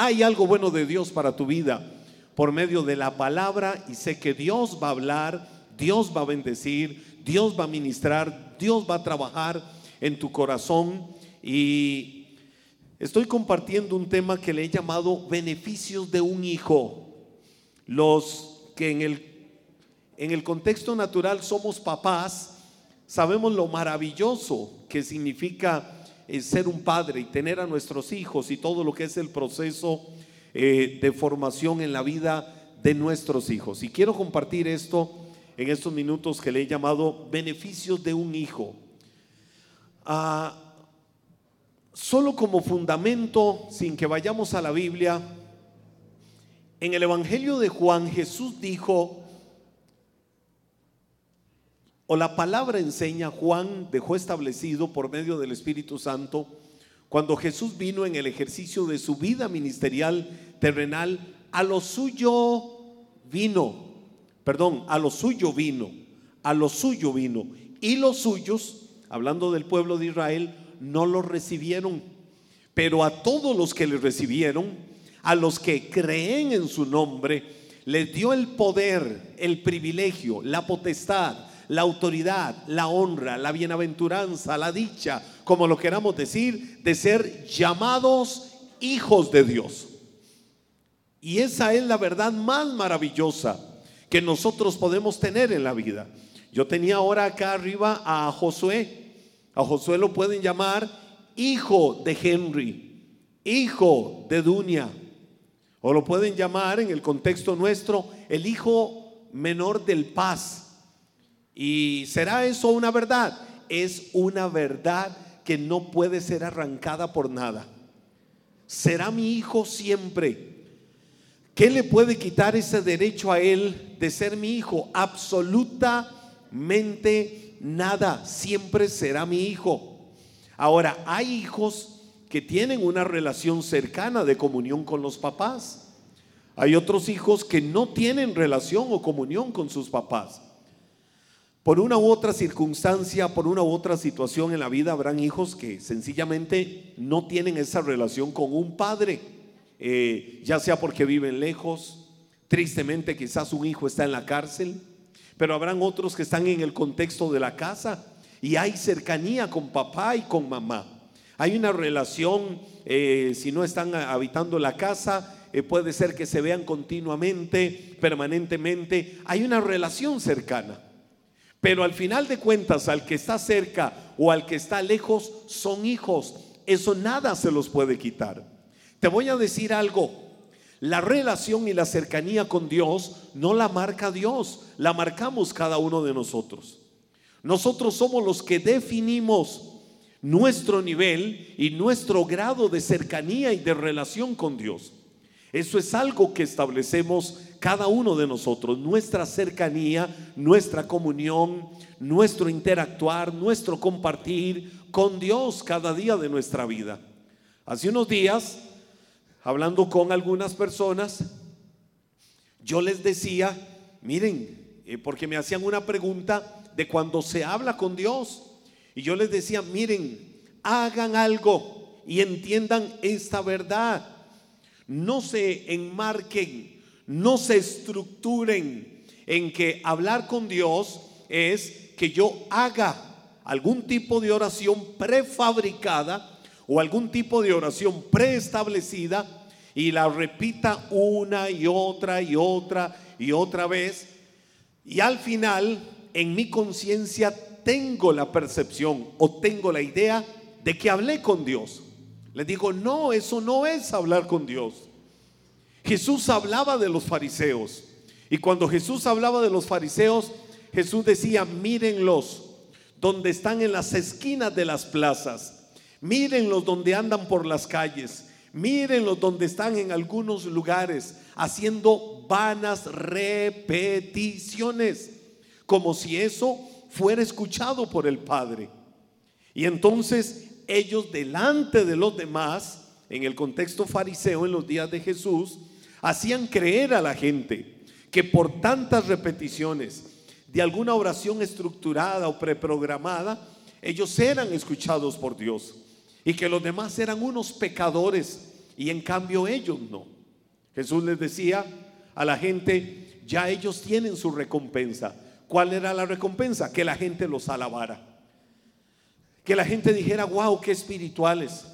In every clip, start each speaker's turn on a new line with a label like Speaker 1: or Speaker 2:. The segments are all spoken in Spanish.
Speaker 1: Hay algo bueno de Dios para tu vida por medio de la palabra y sé que Dios va a hablar, Dios va a bendecir, Dios va a ministrar, Dios va a trabajar en tu corazón y estoy compartiendo un tema que le he llamado beneficios de un hijo. Los que en el, en el contexto natural somos papás, sabemos lo maravilloso que significa eh, ser un padre y tener a nuestros hijos y todo lo que es el proceso eh, de formación en la vida de nuestros hijos. Y quiero compartir esto en estos minutos que le he llamado beneficios de un hijo. Ah, solo como fundamento, sin que vayamos a la Biblia, en el Evangelio de Juan Jesús dijo, o la palabra enseña, Juan dejó establecido por medio del Espíritu Santo, cuando Jesús vino en el ejercicio de su vida ministerial terrenal, a lo suyo vino, perdón, a lo suyo vino, a lo suyo vino, y los suyos, hablando del pueblo de Israel, no lo recibieron, pero a todos los que le recibieron, a los que creen en su nombre, les dio el poder, el privilegio, la potestad la autoridad, la honra, la bienaventuranza, la dicha, como lo queramos decir, de ser llamados hijos de Dios. Y esa es la verdad más maravillosa que nosotros podemos tener en la vida. Yo tenía ahora acá arriba a Josué. A Josué lo pueden llamar hijo de Henry, hijo de Dunia. O lo pueden llamar en el contexto nuestro el hijo menor del paz ¿Y será eso una verdad? Es una verdad que no puede ser arrancada por nada. Será mi hijo siempre. ¿Qué le puede quitar ese derecho a él de ser mi hijo? Absolutamente nada. Siempre será mi hijo. Ahora, hay hijos que tienen una relación cercana de comunión con los papás. Hay otros hijos que no tienen relación o comunión con sus papás. Por una u otra circunstancia, por una u otra situación en la vida, habrán hijos que sencillamente no tienen esa relación con un padre, eh, ya sea porque viven lejos, tristemente quizás un hijo está en la cárcel, pero habrán otros que están en el contexto de la casa y hay cercanía con papá y con mamá. Hay una relación, eh, si no están habitando la casa, eh, puede ser que se vean continuamente, permanentemente. Hay una relación cercana. Pero al final de cuentas, al que está cerca o al que está lejos, son hijos. Eso nada se los puede quitar. Te voy a decir algo. La relación y la cercanía con Dios no la marca Dios, la marcamos cada uno de nosotros. Nosotros somos los que definimos nuestro nivel y nuestro grado de cercanía y de relación con Dios. Eso es algo que establecemos cada uno de nosotros, nuestra cercanía, nuestra comunión, nuestro interactuar, nuestro compartir con Dios cada día de nuestra vida. Hace unos días, hablando con algunas personas, yo les decía, miren, eh, porque me hacían una pregunta de cuando se habla con Dios, y yo les decía, miren, hagan algo y entiendan esta verdad no se enmarquen, no se estructuren en que hablar con Dios es que yo haga algún tipo de oración prefabricada o algún tipo de oración preestablecida y la repita una y otra y otra y otra vez. Y al final, en mi conciencia, tengo la percepción o tengo la idea de que hablé con Dios. Le digo, no, eso no es hablar con Dios. Jesús hablaba de los fariseos. Y cuando Jesús hablaba de los fariseos, Jesús decía, mírenlos donde están en las esquinas de las plazas. Mírenlos donde andan por las calles. Mírenlos donde están en algunos lugares haciendo vanas repeticiones, como si eso fuera escuchado por el Padre. Y entonces ellos delante de los demás, en el contexto fariseo en los días de Jesús, hacían creer a la gente que por tantas repeticiones de alguna oración estructurada o preprogramada, ellos eran escuchados por Dios y que los demás eran unos pecadores y en cambio ellos no. Jesús les decía a la gente, ya ellos tienen su recompensa. ¿Cuál era la recompensa? Que la gente los alabara. Que la gente dijera, wow, qué espirituales.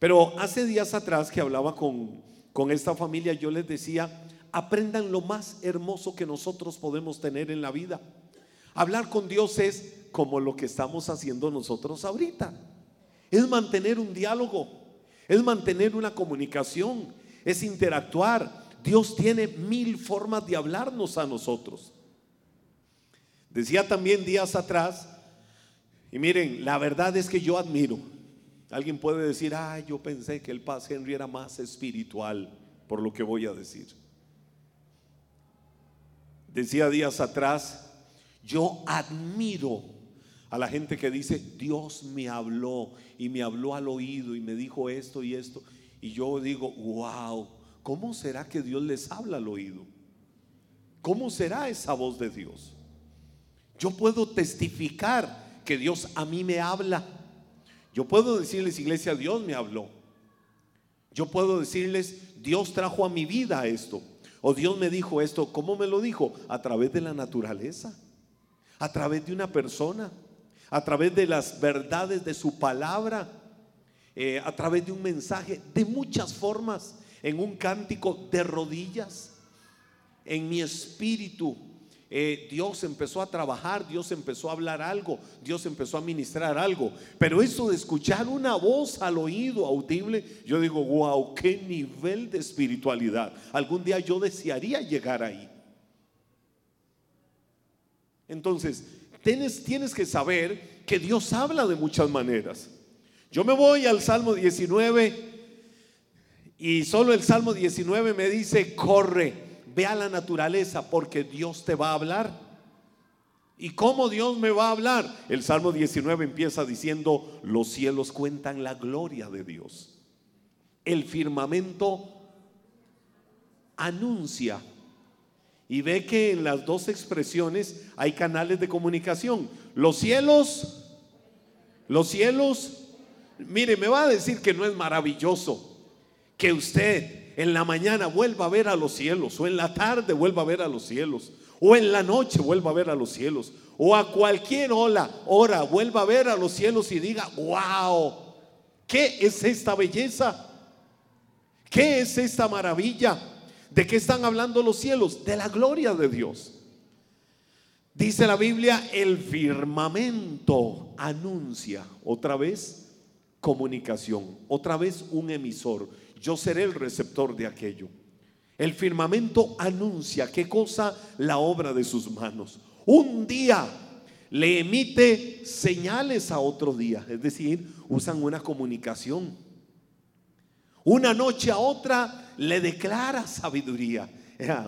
Speaker 1: Pero hace días atrás que hablaba con, con esta familia, yo les decía, aprendan lo más hermoso que nosotros podemos tener en la vida. Hablar con Dios es como lo que estamos haciendo nosotros ahorita. Es mantener un diálogo, es mantener una comunicación, es interactuar. Dios tiene mil formas de hablarnos a nosotros. Decía también días atrás, y miren, la verdad es que yo admiro. Alguien puede decir, ay, yo pensé que el Paz Henry era más espiritual, por lo que voy a decir. Decía días atrás, yo admiro a la gente que dice, Dios me habló y me habló al oído y me dijo esto y esto. Y yo digo, wow, ¿cómo será que Dios les habla al oído? ¿Cómo será esa voz de Dios? Yo puedo testificar que Dios a mí me habla. Yo puedo decirles, iglesia, Dios me habló. Yo puedo decirles, Dios trajo a mi vida esto. O Dios me dijo esto. ¿Cómo me lo dijo? A través de la naturaleza. A través de una persona a través de las verdades de su palabra, eh, a través de un mensaje, de muchas formas, en un cántico de rodillas, en mi espíritu. Eh, Dios empezó a trabajar, Dios empezó a hablar algo, Dios empezó a ministrar algo. Pero eso de escuchar una voz al oído audible, yo digo, wow, qué nivel de espiritualidad. Algún día yo desearía llegar ahí. Entonces, tienes, tienes que saber que Dios habla de muchas maneras. Yo me voy al Salmo 19 y solo el Salmo 19 me dice, corre, ve a la naturaleza porque Dios te va a hablar. ¿Y cómo Dios me va a hablar? El Salmo 19 empieza diciendo, los cielos cuentan la gloria de Dios. El firmamento anuncia y ve que en las dos expresiones hay canales de comunicación. Los cielos, los cielos, mire, me va a decir que no es maravilloso que usted en la mañana vuelva a ver a los cielos, o en la tarde vuelva a ver a los cielos, o en la noche vuelva a ver a los cielos, o a cualquier hora, vuelva a ver a los cielos y diga, wow, ¿qué es esta belleza? ¿Qué es esta maravilla? ¿De qué están hablando los cielos? De la gloria de Dios. Dice la Biblia, el firmamento anuncia otra vez comunicación, otra vez un emisor. Yo seré el receptor de aquello. El firmamento anuncia qué cosa la obra de sus manos. Un día le emite señales a otro día, es decir, usan una comunicación. Una noche a otra le declara sabiduría.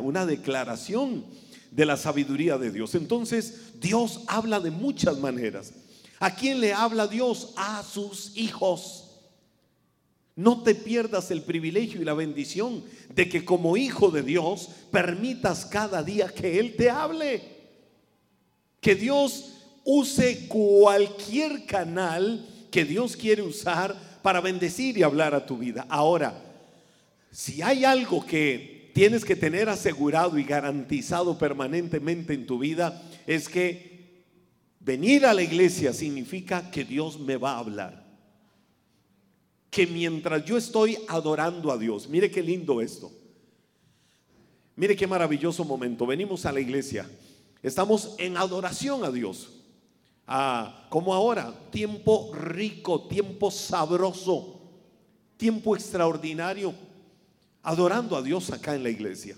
Speaker 1: una declaración de la sabiduría de Dios. Entonces, Dios habla de muchas maneras. ¿A quién le habla Dios? A sus hijos. No te pierdas el privilegio y la bendición de que como hijo de Dios permitas cada día que Él te hable. Que Dios use cualquier canal que Dios quiere usar para bendecir y hablar a tu vida. Ahora, si hay algo que tienes que tener asegurado y garantizado permanentemente en tu vida, es que venir a la iglesia significa que Dios me va a hablar. Que mientras yo estoy adorando a Dios, mire qué lindo esto. Mire qué maravilloso momento. Venimos a la iglesia. Estamos en adoración a Dios. Ah, como ahora, tiempo rico, tiempo sabroso, tiempo extraordinario adorando a Dios acá en la iglesia,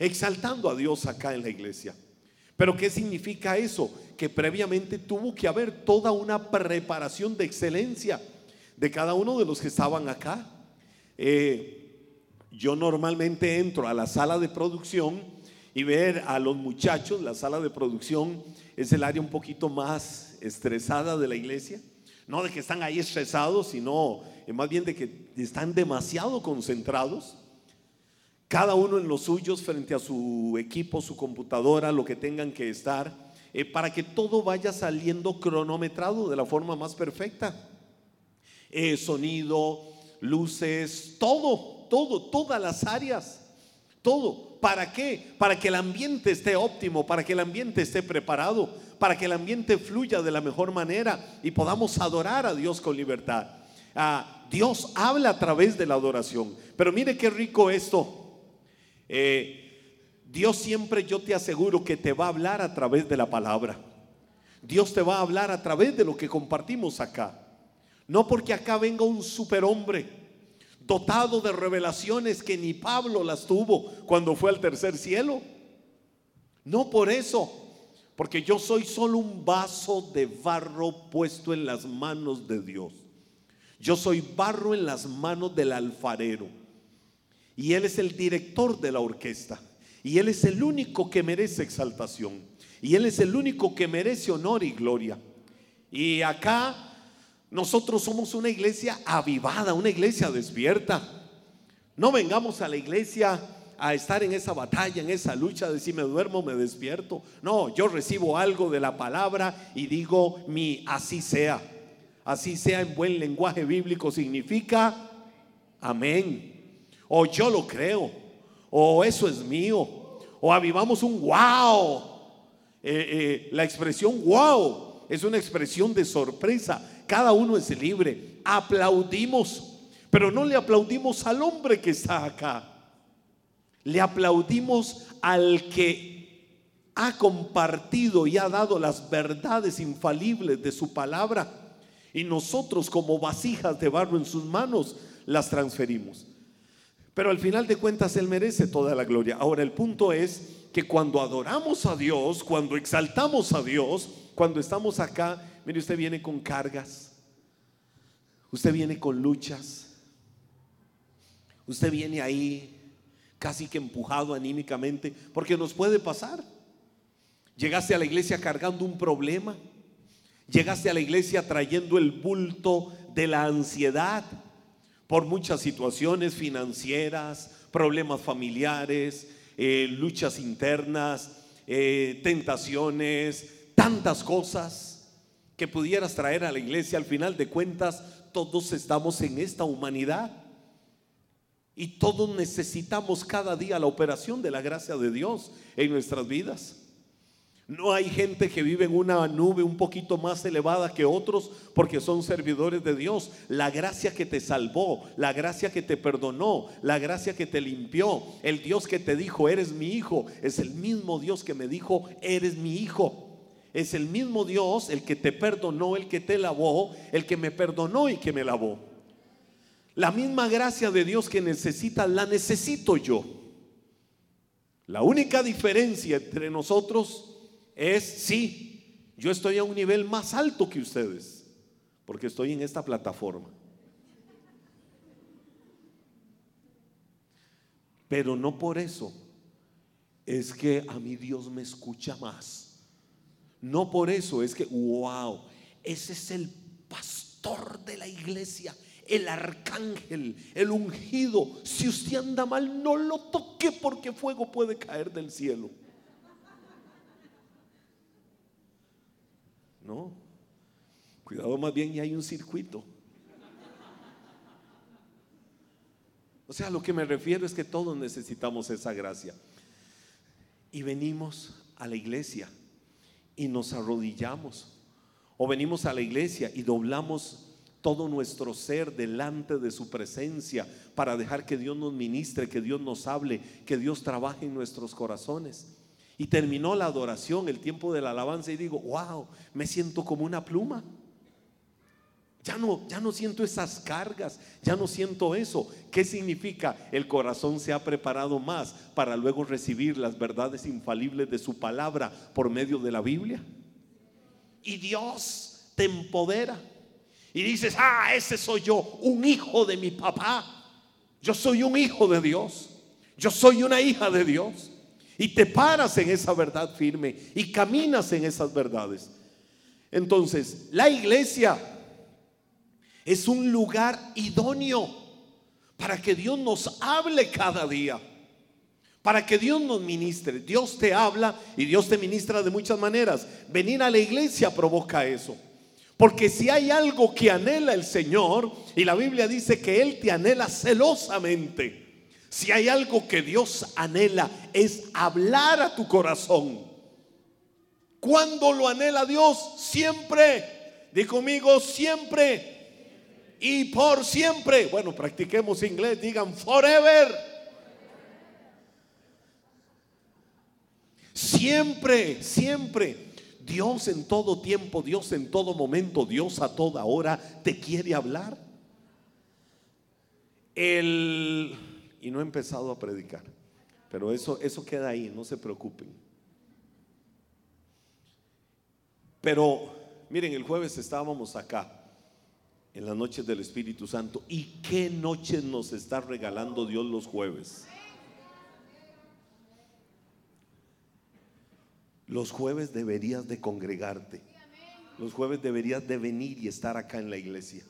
Speaker 1: exaltando a Dios acá en la iglesia. Pero ¿qué significa eso? Que previamente tuvo que haber toda una preparación de excelencia de cada uno de los que estaban acá. Eh, yo normalmente entro a la sala de producción y ver a los muchachos, la sala de producción es el área un poquito más estresada de la iglesia. No de que están ahí estresados, sino más bien de que están demasiado concentrados, cada uno en los suyos frente a su equipo, su computadora, lo que tengan que estar, eh, para que todo vaya saliendo cronometrado de la forma más perfecta. Eh, sonido, luces, todo, todo, todas las áreas, todo. ¿Para qué? Para que el ambiente esté óptimo, para que el ambiente esté preparado, para que el ambiente fluya de la mejor manera y podamos adorar a Dios con libertad. Ah, Dios habla a través de la adoración. Pero mire qué rico esto. Eh, Dios siempre, yo te aseguro que te va a hablar a través de la palabra. Dios te va a hablar a través de lo que compartimos acá. No porque acá venga un superhombre dotado de revelaciones que ni Pablo las tuvo cuando fue al tercer cielo. No por eso, porque yo soy solo un vaso de barro puesto en las manos de Dios. Yo soy barro en las manos del alfarero. Y Él es el director de la orquesta. Y Él es el único que merece exaltación. Y Él es el único que merece honor y gloria. Y acá nosotros somos una iglesia avivada, una iglesia despierta. No vengamos a la iglesia a estar en esa batalla, en esa lucha de si me duermo, me despierto. No, yo recibo algo de la palabra y digo mi así sea. Así sea en buen lenguaje bíblico significa amén. O yo lo creo. O eso es mío. O avivamos un wow. Eh, eh, la expresión wow es una expresión de sorpresa cada uno es libre. Aplaudimos, pero no le aplaudimos al hombre que está acá. Le aplaudimos al que ha compartido y ha dado las verdades infalibles de su palabra. Y nosotros como vasijas de barro en sus manos las transferimos. Pero al final de cuentas Él merece toda la gloria. Ahora el punto es que cuando adoramos a Dios, cuando exaltamos a Dios, cuando estamos acá, Mire, usted viene con cargas. Usted viene con luchas. Usted viene ahí casi que empujado anímicamente, porque nos puede pasar. Llegaste a la iglesia cargando un problema. Llegaste a la iglesia trayendo el bulto de la ansiedad por muchas situaciones financieras, problemas familiares, eh, luchas internas, eh, tentaciones, tantas cosas que pudieras traer a la iglesia. Al final de cuentas, todos estamos en esta humanidad. Y todos necesitamos cada día la operación de la gracia de Dios en nuestras vidas. No hay gente que vive en una nube un poquito más elevada que otros porque son servidores de Dios. La gracia que te salvó, la gracia que te perdonó, la gracia que te limpió, el Dios que te dijo, eres mi hijo, es el mismo Dios que me dijo, eres mi hijo es el mismo Dios el que te perdonó, el que te lavó, el que me perdonó y que me lavó. La misma gracia de Dios que necesita, la necesito yo. La única diferencia entre nosotros es, sí, yo estoy a un nivel más alto que ustedes, porque estoy en esta plataforma. Pero no por eso es que a mi Dios me escucha más. No por eso es que, wow, ese es el pastor de la iglesia, el arcángel, el ungido. Si usted anda mal, no lo toque porque fuego puede caer del cielo. No, cuidado más bien y hay un circuito. O sea, lo que me refiero es que todos necesitamos esa gracia. Y venimos a la iglesia y nos arrodillamos. O venimos a la iglesia y doblamos todo nuestro ser delante de su presencia para dejar que Dios nos ministre, que Dios nos hable, que Dios trabaje en nuestros corazones. Y terminó la adoración, el tiempo de la alabanza y digo, wow, me siento como una pluma. Ya no, ya no siento esas cargas, ya no siento eso. ¿Qué significa? El corazón se ha preparado más para luego recibir las verdades infalibles de su palabra por medio de la Biblia. Y Dios te empodera. Y dices, ah, ese soy yo, un hijo de mi papá. Yo soy un hijo de Dios. Yo soy una hija de Dios. Y te paras en esa verdad firme y caminas en esas verdades. Entonces, la iglesia es un lugar idóneo para que Dios nos hable cada día. Para que Dios nos ministre. Dios te habla y Dios te ministra de muchas maneras. Venir a la iglesia provoca eso. Porque si hay algo que anhela el Señor, y la Biblia dice que Él te anhela celosamente, si hay algo que Dios anhela es hablar a tu corazón. ¿Cuándo lo anhela Dios? Siempre. Di conmigo, siempre. Y por siempre. Bueno, practiquemos inglés, digan forever. Siempre, siempre. Dios en todo tiempo, Dios en todo momento, Dios a toda hora te quiere hablar. El, y no he empezado a predicar, pero eso, eso queda ahí, no se preocupen. Pero miren, el jueves estábamos acá, en las noches del Espíritu Santo, y qué noches nos está regalando Dios los jueves. Los jueves deberías de congregarte. Los jueves deberías de venir y estar acá en la iglesia.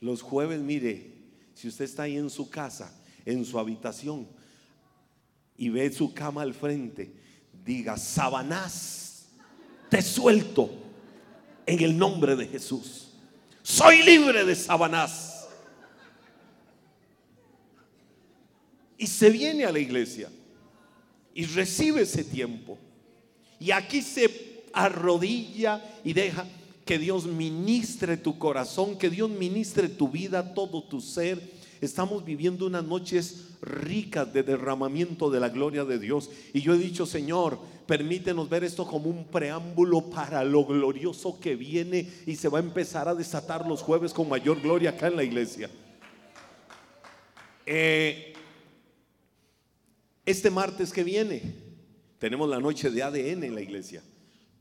Speaker 1: Los jueves, mire, si usted está ahí en su casa, en su habitación, y ve su cama al frente, diga, Sabanás, te suelto en el nombre de Jesús. Soy libre de Sabanás. Y se viene a la iglesia y recibe ese tiempo. Y aquí se arrodilla y deja que Dios ministre tu corazón, que Dios ministre tu vida, todo tu ser. Estamos viviendo unas noches ricas de derramamiento de la gloria de Dios. Y yo he dicho, Señor, permítenos ver esto como un preámbulo para lo glorioso que viene y se va a empezar a desatar los jueves con mayor gloria acá en la iglesia. Eh, este martes que viene, tenemos la noche de ADN en la iglesia.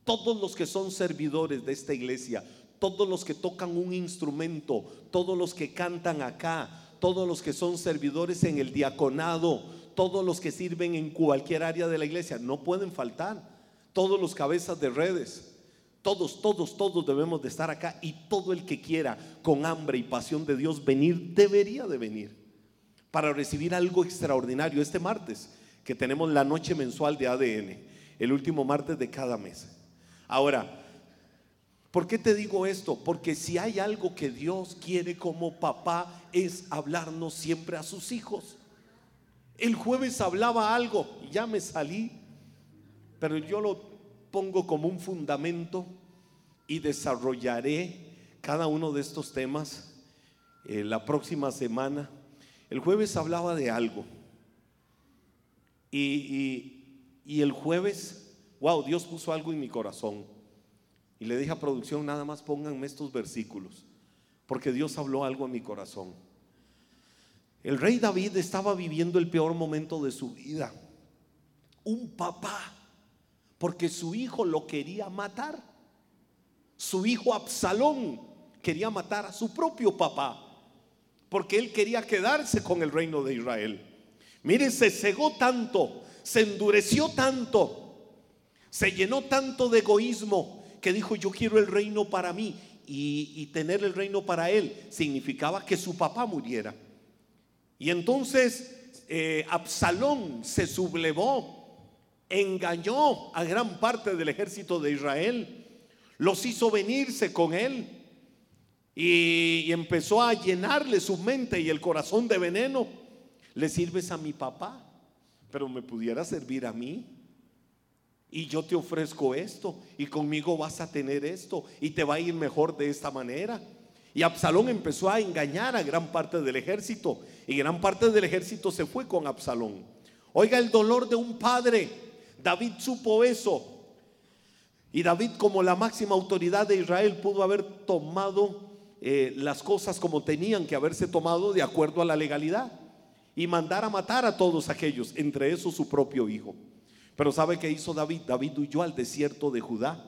Speaker 1: Todos los que son servidores de esta iglesia, todos los que tocan un instrumento, todos los que cantan acá, todos los que son servidores en el diaconado, todos los que sirven en cualquier área de la iglesia, no pueden faltar. Todos los cabezas de redes, todos, todos, todos debemos de estar acá y todo el que quiera con hambre y pasión de Dios venir, debería de venir para recibir algo extraordinario este martes que tenemos la noche mensual de ADN, el último martes de cada mes. Ahora, ¿por qué te digo esto? Porque si hay algo que Dios quiere como papá es hablarnos siempre a sus hijos. El jueves hablaba algo y ya me salí, pero yo lo pongo como un fundamento y desarrollaré cada uno de estos temas eh, la próxima semana. El jueves hablaba de algo y, el jueves, wow, Dios puso algo en mi corazón. Y le dije a producción, nada más pónganme estos versículos, porque Dios habló algo en mi corazón. El rey David estaba viviendo el peor momento de su vida. Un papá, porque su hijo lo quería matar. Su hijo Absalón quería matar a su propio papá, porque él quería quedarse con el reino de Israel. Mire, se cegó tanto, se endureció tanto, se llenó tanto de egoísmo que dijo yo quiero el reino para mí y, tener el reino para él significaba que su papá muriera. Y entonces eh, Absalón se sublevó, engañó a gran parte del ejército de Israel, los hizo venirse con él y, y empezó a llenarle su mente y el corazón de veneno le sirves a mi papá, pero me pudiera servir a mí. Y yo te ofrezco esto, y conmigo vas a tener esto, y te va a ir mejor de esta manera. Y Absalón empezó a engañar a gran parte del ejército, y gran parte del ejército se fue con Absalón. Oiga el dolor de un padre. David supo eso. Y David como la máxima autoridad de Israel pudo haber tomado eh, las cosas como tenían que haberse tomado de acuerdo a la legalidad y mandar a matar a todos aquellos, entre esos su propio hijo. Pero ¿sabe qué hizo David? David huyó al desierto de Judá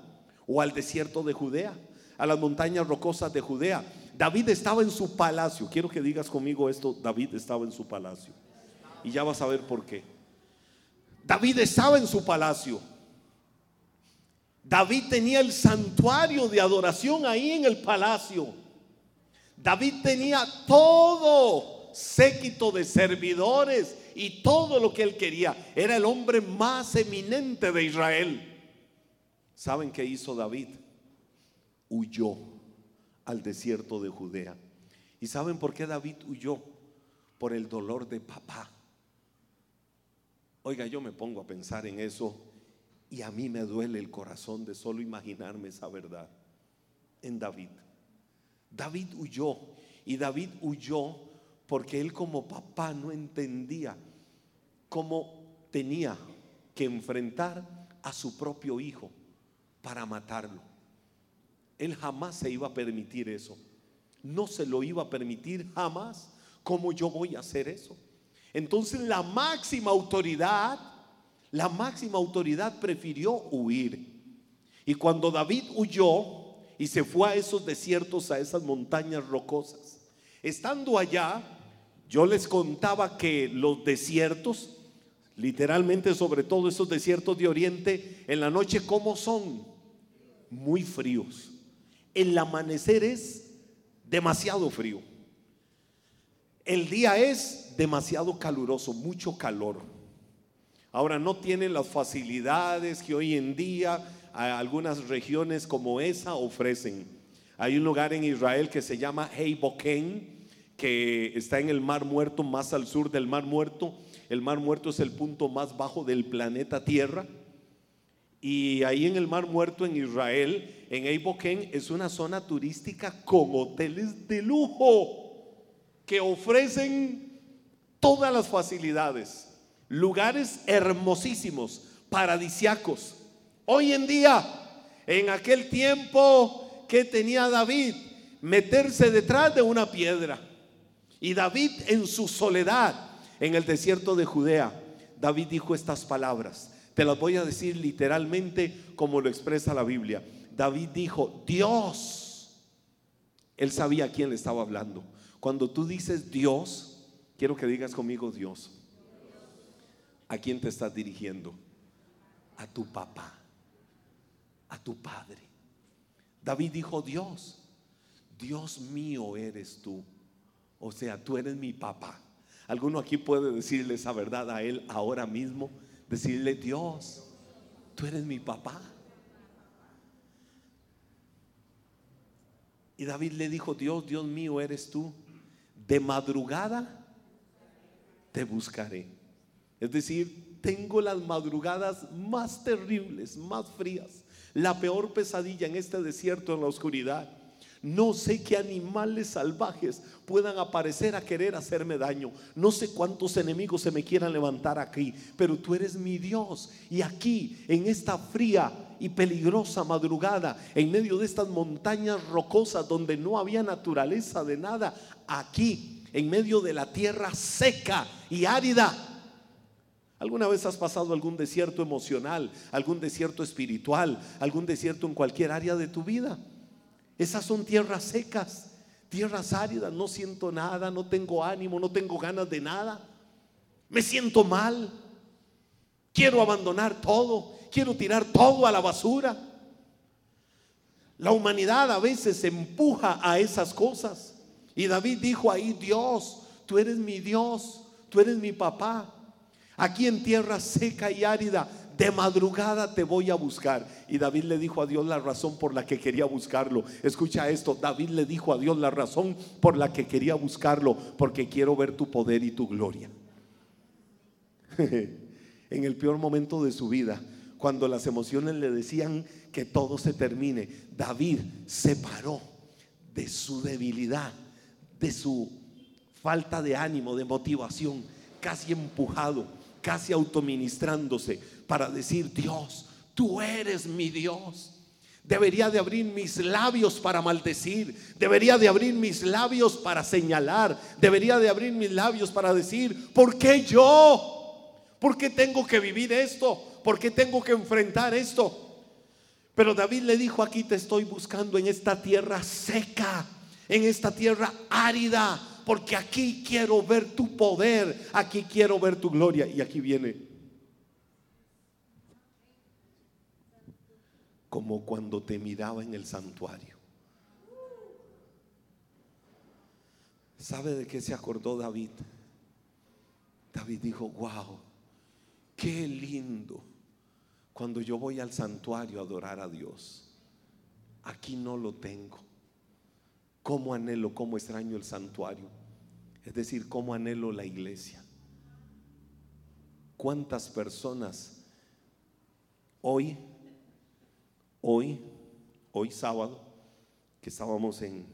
Speaker 1: o al desierto de Judea, a las montañas rocosas de Judea. David estaba en su palacio. Quiero que digas conmigo esto, David estaba en su palacio. Y ya vas a ver por qué. David estaba en su palacio. David tenía el santuario de adoración ahí en el palacio. David tenía todo séquito de servidores y todo lo que él quería. Era el hombre más eminente de Israel. ¿Saben qué hizo David? huyó al desierto de Judea. ¿Y saben por qué David huyó? Por el dolor de papá. Oiga, yo me pongo a pensar en eso y a mí me duele el corazón de solo imaginarme esa verdad en David. David huyó y David huyó porque él como papá no entendía cómo tenía que enfrentar a su propio hijo para matarlo. Él jamás se iba a permitir eso. No se lo iba a permitir jamás. ¿Cómo yo voy a hacer eso? Entonces la máxima autoridad, la máxima autoridad prefirió huir. Y cuando David huyó y se fue a esos desiertos, a esas montañas rocosas, estando allá, yo les contaba que los desiertos, literalmente sobre todo esos desiertos de Oriente, en la noche, ¿cómo son? Muy fríos. El amanecer es demasiado frío. El día es demasiado caluroso, mucho calor. Ahora no tienen las facilidades que hoy en día algunas regiones como esa ofrecen. Hay un lugar en Israel que se llama Heiboken, que está en el Mar Muerto, más al sur del Mar Muerto. El Mar Muerto es el punto más bajo del planeta Tierra. Y ahí en el Mar Muerto, en Israel, en Eiboken, es una zona turística con hoteles de lujo que ofrecen todas las facilidades, lugares hermosísimos, paradisiacos. Hoy en día, en aquel tiempo que tenía David, meterse detrás de una piedra. Y David en su soledad, en el desierto de Judea, David dijo estas palabras. Te las voy a decir literalmente como lo expresa la Biblia. David dijo, Dios. Él sabía a quién le estaba hablando. Cuando tú dices Dios, quiero que digas conmigo Dios. ¿A quién te estás dirigiendo? A tu papá, a tu padre. David dijo Dios, Dios mío eres tú. O sea, tú eres mi papá. ¿Alguno aquí puede decirle esa verdad a él ahora mismo? Decirle, Dios, tú eres mi papá. Y David le dijo, Dios, Dios mío eres tú de madrugada te buscaré. Es decir, tengo las madrugadas más terribles, más frías, la peor pesadilla en este desierto en la oscuridad. No sé qué animales salvajes puedan aparecer a querer hacerme daño. No sé cuántos enemigos se me quieran levantar aquí, pero tú eres mi Dios. Y aquí, en esta fría y peligrosa madrugada, en medio de estas montañas rocosas donde no había naturaleza de nada, aquí, en medio de la tierra seca y árida. ¿Alguna vez has pasado algún desierto emocional, algún desierto espiritual, algún desierto en cualquier área de tu vida? Esas son tierras secas, tierras áridas, no siento nada, no tengo ánimo, no tengo ganas de nada. Me siento mal. Quiero abandonar todo, quiero tirar todo a la basura. La humanidad a veces empuja a esas cosas. Y David dijo ahí, Dios, tú eres mi Dios, tú eres mi papá. Aquí en tierra seca y árida, de madrugada te voy a buscar. Y David le dijo a Dios la razón por la que quería buscarlo. Escucha esto, David le dijo a Dios la razón por la que quería buscarlo, porque quiero ver tu poder y tu gloria. en el peor momento de su vida, cuando las emociones le decían que todo se termine, David se paró de su debilidad, de su falta de ánimo, de motivación, casi empujado, casi autoministrándose para decir, Dios, tú eres mi Dios. Debería de abrir mis labios para maldecir. Debería de abrir mis labios para señalar. Debería de abrir mis labios para decir, ¿por qué yo? ¿Por qué tengo que vivir esto? ¿Por qué tengo que enfrentar esto? Pero David le dijo, aquí te estoy buscando en esta tierra seca, en esta tierra árida, porque aquí quiero ver tu poder, aquí quiero ver tu gloria. Y aquí viene como cuando te miraba en el santuario. ¿Sabe de qué se acordó David? David dijo, wow, qué lindo cuando yo voy al santuario a adorar a Dios. aquí no lo tengo. ¿Cómo anhelo, cómo extraño el santuario? Es decir, ¿cómo anhelo la iglesia? ¿Cuántas personas hoy, hoy, hoy sábado, que estábamos en,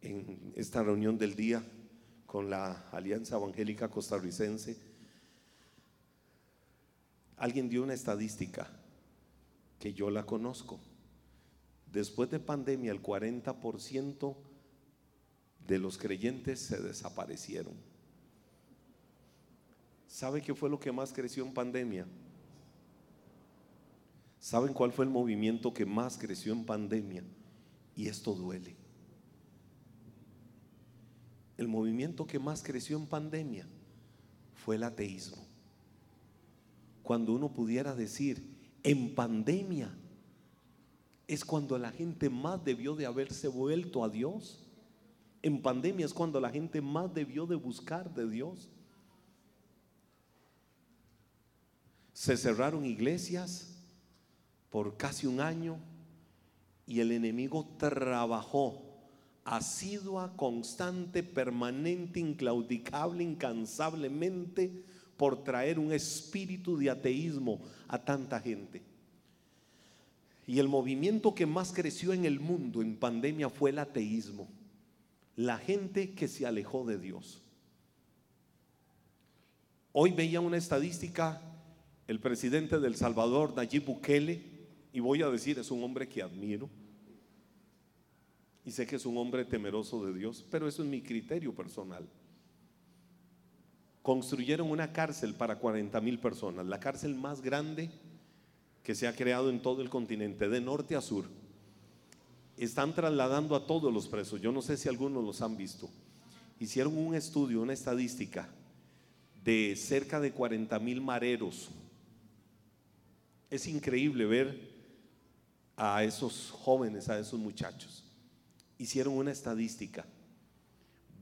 Speaker 1: en esta reunión del día con la Alianza Evangélica Costarricense, alguien dio una estadística que yo la conozco. Después de pandemia, el 40% de los creyentes se desaparecieron. ¿Sabe qué fue lo que más creció en pandemia? ¿Saben cuál fue el movimiento que más creció en pandemia? Y esto duele. El movimiento que más creció en pandemia fue el ateísmo. Cuando uno pudiera decir, en pandemia es cuando la gente más debió de haberse vuelto a Dios. En pandemia es cuando la gente más debió de buscar de Dios. Se cerraron iglesias por casi un año y el enemigo trabajó asidua, constante, permanente, inclaudicable, incansablemente por traer un espíritu de ateísmo a tanta gente. Y el movimiento que más creció en el mundo en pandemia fue el ateísmo. La gente que se alejó de Dios. Hoy veía una estadística, el presidente del Salvador, Nayib Bukele, y voy a decir, es un hombre que admiro. Y sé que es un hombre temeroso de Dios, pero eso es mi criterio personal. Construyeron una cárcel para 40 mil personas, la cárcel más grande que se ha creado en todo el continente, de norte a sur. Están trasladando a todos los presos. Yo no sé si algunos los han visto. Hicieron un estudio, una estadística de cerca de 40 mil mareros. Es increíble ver a esos jóvenes, a esos muchachos. Hicieron una estadística.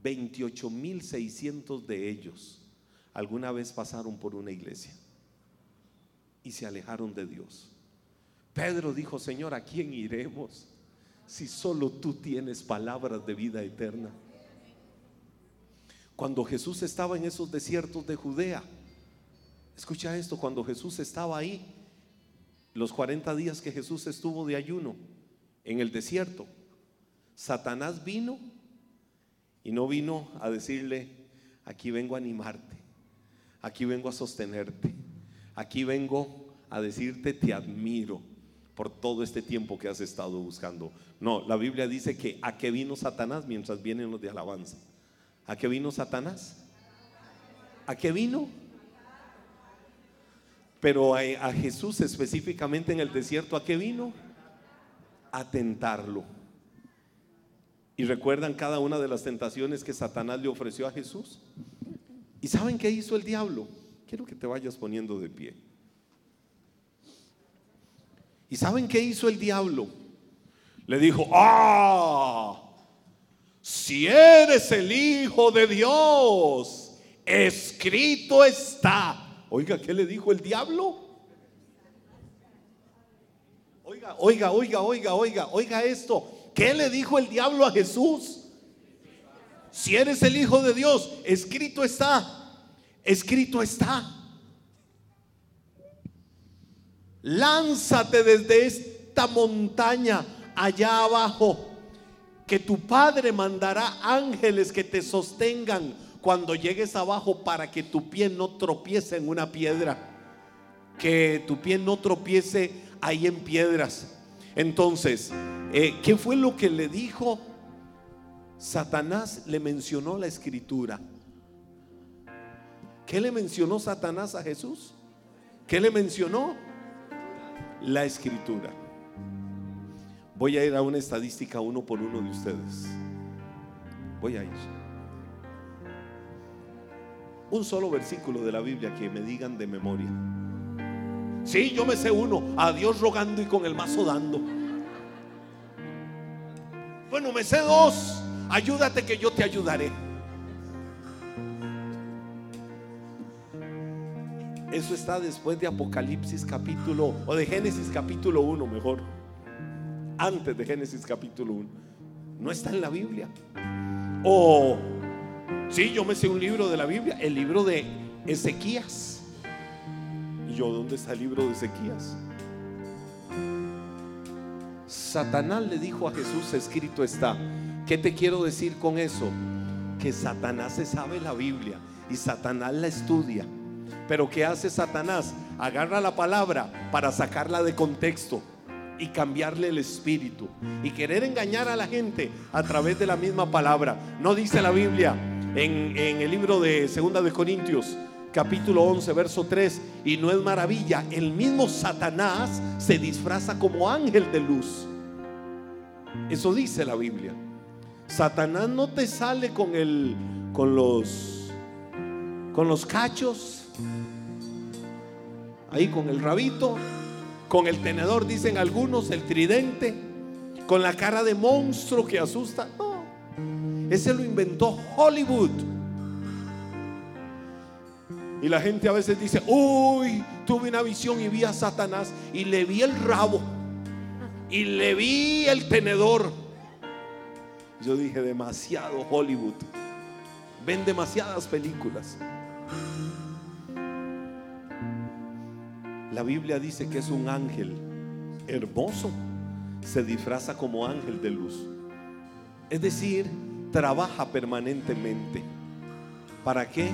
Speaker 1: 28 mil 600 de ellos alguna vez pasaron por una iglesia y se alejaron de Dios. Pedro dijo, Señor, ¿a quién iremos si solo tú tienes palabras de vida eterna? Cuando Jesús estaba en esos desiertos de Judea, escucha esto, cuando Jesús estaba ahí, los 40 días que Jesús estuvo de ayuno en el desierto, Satanás vino y no vino a decirle, aquí vengo a animarte, aquí vengo a sostenerte, Aquí vengo a decirte, te admiro por todo este tiempo que has estado buscando. No, la Biblia dice que a qué vino Satanás mientras vienen los de alabanza. ¿A qué vino Satanás? ¿A qué vino? Pero a, Jesús específicamente en el desierto, ¿a qué vino? A tentarlo. ¿Y recuerdan cada una de las tentaciones que Satanás le ofreció a Jesús? ¿Y saben qué hizo el diablo? Quiero que te vayas poniendo de pie. ¿Y saben qué hizo el diablo? Le dijo, ah, si eres el Hijo de Dios, escrito está. Oiga, ¿qué le dijo el diablo? Oiga, oiga, oiga, oiga, oiga, oiga esto. ¿Qué le dijo el diablo a Jesús? Si eres el Hijo de Dios, escrito está escrito está. Lánzate desde esta montaña allá abajo, que tu Padre mandará ángeles que te sostengan cuando llegues abajo para que tu pie no tropiece en una piedra, que tu pie no tropiece ahí en piedras. Entonces, eh, ¿qué fue lo que le dijo? Satanás le mencionó la escritura. ¿Qué le mencionó Satanás a Jesús? ¿Qué le mencionó? La escritura. Voy a ir a una estadística uno por uno de ustedes. Voy a ir. Un solo versículo de la Biblia que me digan de memoria. Sí, yo me sé uno. A Dios rogando y con el mazo dando. Bueno, me sé dos. Ayúdate que yo te ayudaré. Eso está después de Apocalipsis capítulo, o de Génesis capítulo 1 mejor. antes de Génesis capítulo 1. No está en la Biblia. O, sí, yo me sé un libro de la Biblia, el libro de Ezequías. ¿Y yo dónde está el libro de Ezequías? Satanás le dijo a Jesús, escrito está. ¿Qué te quiero decir con eso? Que Satanás se sabe la Biblia y Satanás la estudia. Pero ¿qué hace Satanás? Agarra la palabra para sacarla de contexto y cambiarle el espíritu y querer engañar a la gente a través de la misma palabra. No dice la Biblia en, el libro de Segunda de Corintios, capítulo 11, verso 3, y no es maravilla, el mismo Satanás se disfraza como ángel de luz. Eso dice la Biblia. Satanás no te sale con el con los con los cachos ahí con el rabito, con el tenedor dicen algunos, el tridente, con la cara de monstruo que asusta. No. Ese lo inventó Hollywood. Y la gente a veces dice, uy, tuve una visión y vi a Satanás y le vi el rabo y le vi el tenedor. Yo dije, demasiado Hollywood. Ven demasiadas películas. La Biblia dice que es un ángel hermoso. Se disfraza como ángel de luz. Es decir, trabaja permanentemente. ¿Para qué?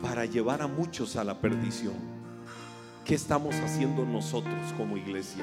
Speaker 1: Para llevar a muchos a la perdición. ¿Qué estamos haciendo nosotros como iglesia?